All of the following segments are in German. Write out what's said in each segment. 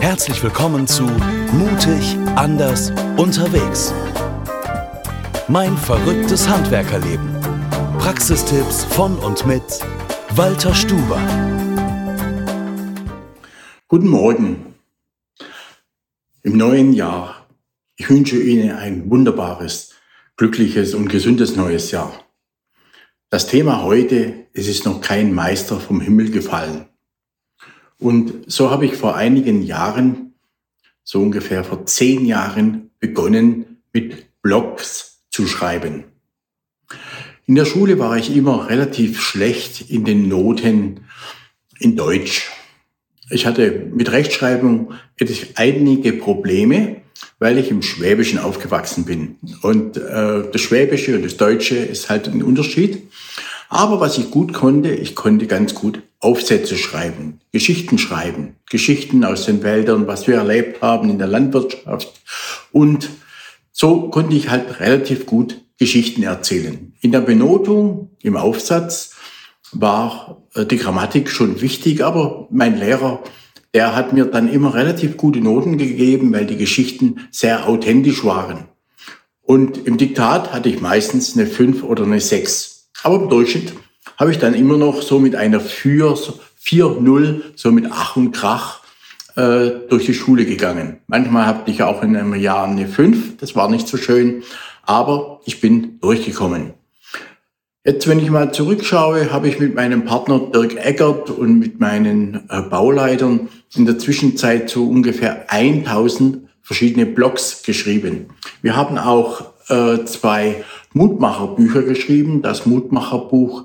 Herzlich willkommen zu Mutig, anders, unterwegs. Mein verrücktes Handwerkerleben. Praxistipps von und mit Walter Stuber. Guten Morgen. Im neuen Jahr. Ich wünsche Ihnen ein wunderbares, glückliches und gesundes neues Jahr. Das Thema heute, es ist noch kein Meister vom Himmel gefallen. Und so habe ich vor einigen Jahren, so ungefähr vor zehn Jahren, begonnen mit Blogs zu schreiben. In der Schule war ich immer relativ schlecht in den Noten in Deutsch. Ich hatte mit Rechtschreibung einige Probleme, weil ich im Schwäbischen aufgewachsen bin. Und äh, das Schwäbische und das Deutsche ist halt ein Unterschied. Aber was ich gut konnte, ich konnte ganz gut Aufsätze schreiben, Geschichten schreiben, Geschichten aus den Wäldern, was wir erlebt haben in der Landwirtschaft. Und so konnte ich halt relativ gut Geschichten erzählen. In der Benotung, im Aufsatz war äh, die Grammatik schon wichtig, aber mein Lehrer, der hat mir dann immer relativ gute Noten gegeben, weil die Geschichten sehr authentisch waren. Und im Diktat hatte ich meistens eine 5 oder eine 6. Aber im Durchschnitt habe ich dann immer noch so mit einer 4-0, so mit Ach und Krach äh, durch die Schule gegangen. Manchmal hatte ich auch in einem Jahr eine 5, das war nicht so schön, aber ich bin durchgekommen. Jetzt, wenn ich mal zurückschaue, habe ich mit meinem Partner Dirk Eckert und mit meinen äh, Bauleitern in der Zwischenzeit so ungefähr 1000 verschiedene Blogs geschrieben. Wir haben auch äh, zwei Mutmacherbücher geschrieben. Das Mutmacherbuch,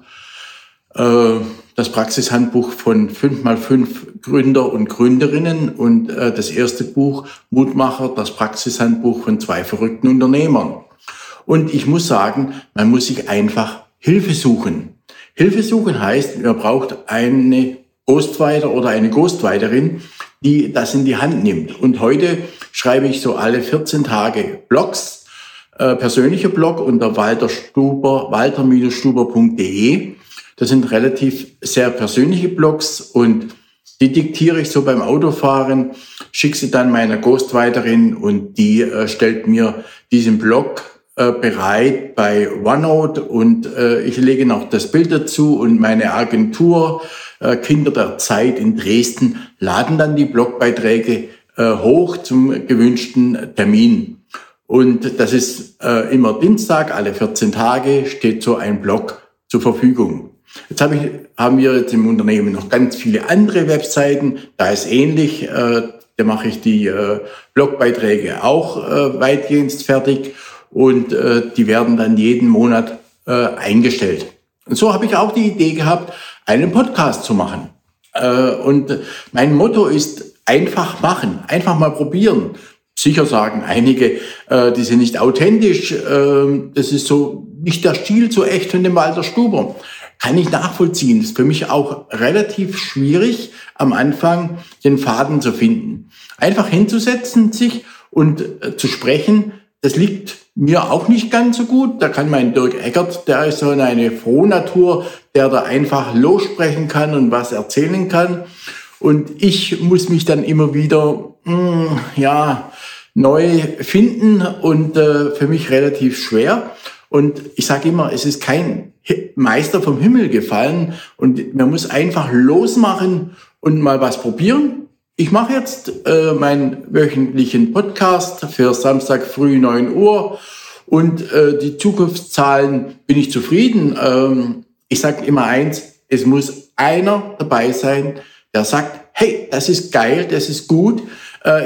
äh, das Praxishandbuch von 5x5 Gründer und Gründerinnen und äh, das erste Buch Mutmacher, das Praxishandbuch von zwei verrückten Unternehmern. Und ich muss sagen, man muss sich einfach Hilfe suchen. Hilfe suchen heißt, man braucht eine Ghostwriter oder eine Ghostwriterin, die das in die Hand nimmt. Und heute schreibe ich so alle 14 Tage Blogs äh, persönliche Blog unter Walter Stuber, walter-stuber.de. Das sind relativ sehr persönliche Blogs und die diktiere ich so beim Autofahren, schicke sie dann meiner Ghostwriterin und die äh, stellt mir diesen Blog äh, bereit bei OneNote und äh, ich lege noch das Bild dazu und meine Agentur äh, Kinder der Zeit in Dresden laden dann die Blogbeiträge äh, hoch zum gewünschten Termin. Und das ist äh, immer Dienstag, alle 14 Tage steht so ein Blog zur Verfügung. Jetzt hab ich, haben wir jetzt im Unternehmen noch ganz viele andere Webseiten. Da ist ähnlich. Äh, da mache ich die äh, Blogbeiträge auch äh, weitgehend fertig und äh, die werden dann jeden Monat äh, eingestellt. Und so habe ich auch die Idee gehabt, einen Podcast zu machen. Äh, und mein Motto ist einfach machen, einfach mal probieren. Sicher sagen einige, äh, die sind nicht authentisch, äh, das ist so nicht der Stil so echt von dem Walter Stuber. Kann ich nachvollziehen. Ist für mich auch relativ schwierig, am Anfang den Faden zu finden. Einfach hinzusetzen, sich und äh, zu sprechen, das liegt mir auch nicht ganz so gut. Da kann mein Dirk Eckert, der ist so eine Frohnatur, der da einfach lossprechen kann und was erzählen kann. Und ich muss mich dann immer wieder, mh, hm, ja, neu finden und äh, für mich relativ schwer. Und ich sage immer, es ist kein Meister vom Himmel gefallen und man muss einfach losmachen und mal was probieren. Ich mache jetzt äh, meinen wöchentlichen Podcast für Samstag früh 9 Uhr und äh, die Zukunftszahlen bin ich zufrieden. Ähm, ich sage immer eins, es muss einer dabei sein, der sagt, hey, das ist geil, das ist gut,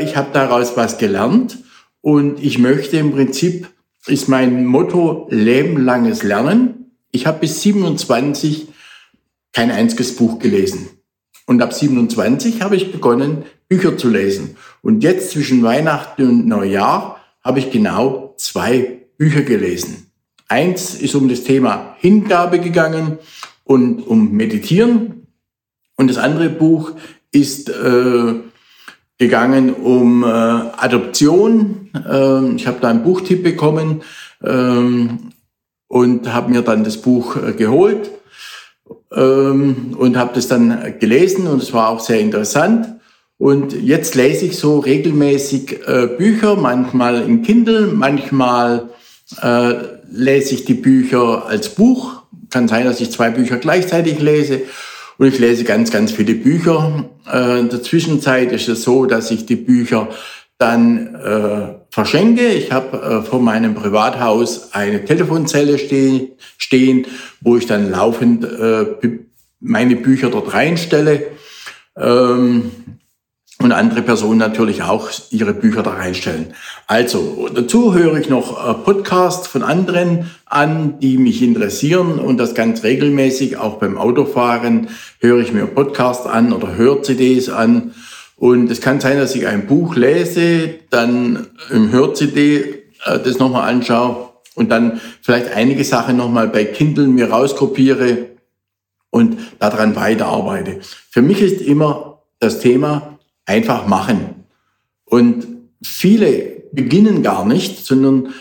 ich habe daraus was gelernt und ich möchte im Prinzip, ist mein Motto, lebenlanges Lernen. Ich habe bis 27 kein einziges Buch gelesen. Und ab 27 habe ich begonnen, Bücher zu lesen. Und jetzt zwischen Weihnachten und Neujahr habe ich genau zwei Bücher gelesen. Eins ist um das Thema Hingabe gegangen und um Meditieren. Und das andere Buch ist äh, gegangen um äh, Adoption. Ähm, ich habe da einen Buchtipp bekommen ähm, und habe mir dann das Buch äh, geholt ähm, und habe das dann gelesen und es war auch sehr interessant. Und jetzt lese ich so regelmäßig äh, Bücher, manchmal in Kindle, manchmal äh, lese ich die Bücher als Buch. Kann sein, dass ich zwei Bücher gleichzeitig lese. Und ich lese ganz, ganz viele Bücher. Äh, in der Zwischenzeit ist es so, dass ich die Bücher dann äh, verschenke. Ich habe äh, vor meinem Privathaus eine Telefonzelle steh stehen, wo ich dann laufend äh, meine Bücher dort reinstelle. Ähm, und andere Personen natürlich auch ihre Bücher da reinstellen. Also, dazu höre ich noch äh, Podcasts von anderen an, die mich interessieren und das ganz regelmäßig. Auch beim Autofahren höre ich mir Podcasts an oder Hör-CDs an. Und es kann sein, dass ich ein Buch lese, dann im Hör-CD äh, das nochmal anschaue und dann vielleicht einige Sachen nochmal bei Kindle mir rauskopiere und daran weiterarbeite. Für mich ist immer das Thema, einfach machen. Und viele beginnen gar nicht, sondern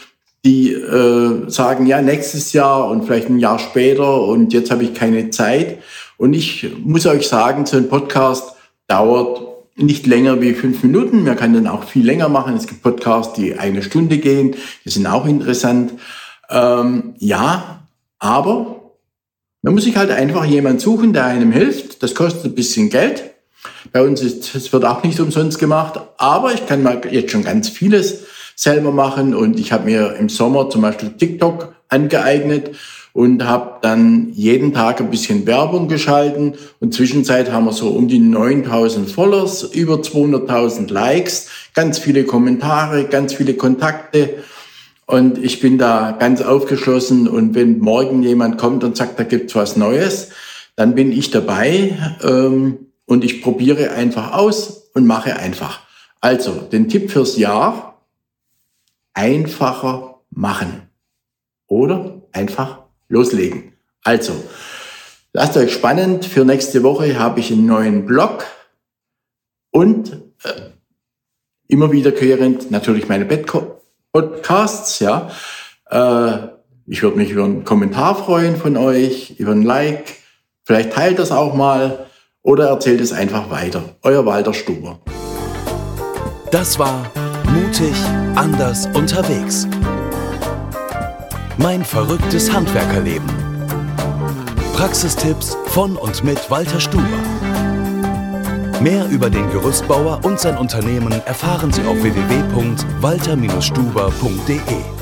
die äh, sagen, ja, nächstes Jahr und vielleicht ein Jahr später und jetzt habe ich keine Zeit. Und ich muss euch sagen, so ein Podcast dauert nicht länger wie fünf Minuten. Man kann dann auch viel länger machen. Es gibt Podcasts, die eine Stunde gehen. Die sind auch interessant. Ähm, ja, aber man muss sich halt einfach jemand suchen, der einem hilft. Das kostet ein bisschen Geld. Bei uns ist, es wird auch nicht umsonst gemacht, aber ich kann mal jetzt schon ganz vieles selber machen und ich habe mir im Sommer zum Beispiel TikTok angeeignet und habe dann jeden Tag ein bisschen Werbung geschalten und zwischenzeit haben wir so um die 9000 Followers, über 200.000 Likes, ganz viele Kommentare, ganz viele Kontakte und ich bin da ganz aufgeschlossen und wenn morgen jemand kommt und sagt, da gibt's was Neues, dann bin ich dabei. Ähm, und ich probiere einfach aus und mache einfach. Also, den Tipp fürs Jahr, einfacher machen. Oder einfach loslegen. Also, lasst euch spannend. Für nächste Woche habe ich einen neuen Blog und äh, immer wiederkehrend natürlich meine Podcasts, ja. Äh, ich würde mich über einen Kommentar freuen von euch, über ein Like. Vielleicht teilt das auch mal oder erzählt es einfach weiter. Euer Walter Stuber. Das war Mutig, anders, unterwegs. Mein verrücktes Handwerkerleben. Praxistipps von und mit Walter Stuber. Mehr über den Gerüstbauer und sein Unternehmen erfahren Sie auf www.walter-stuber.de.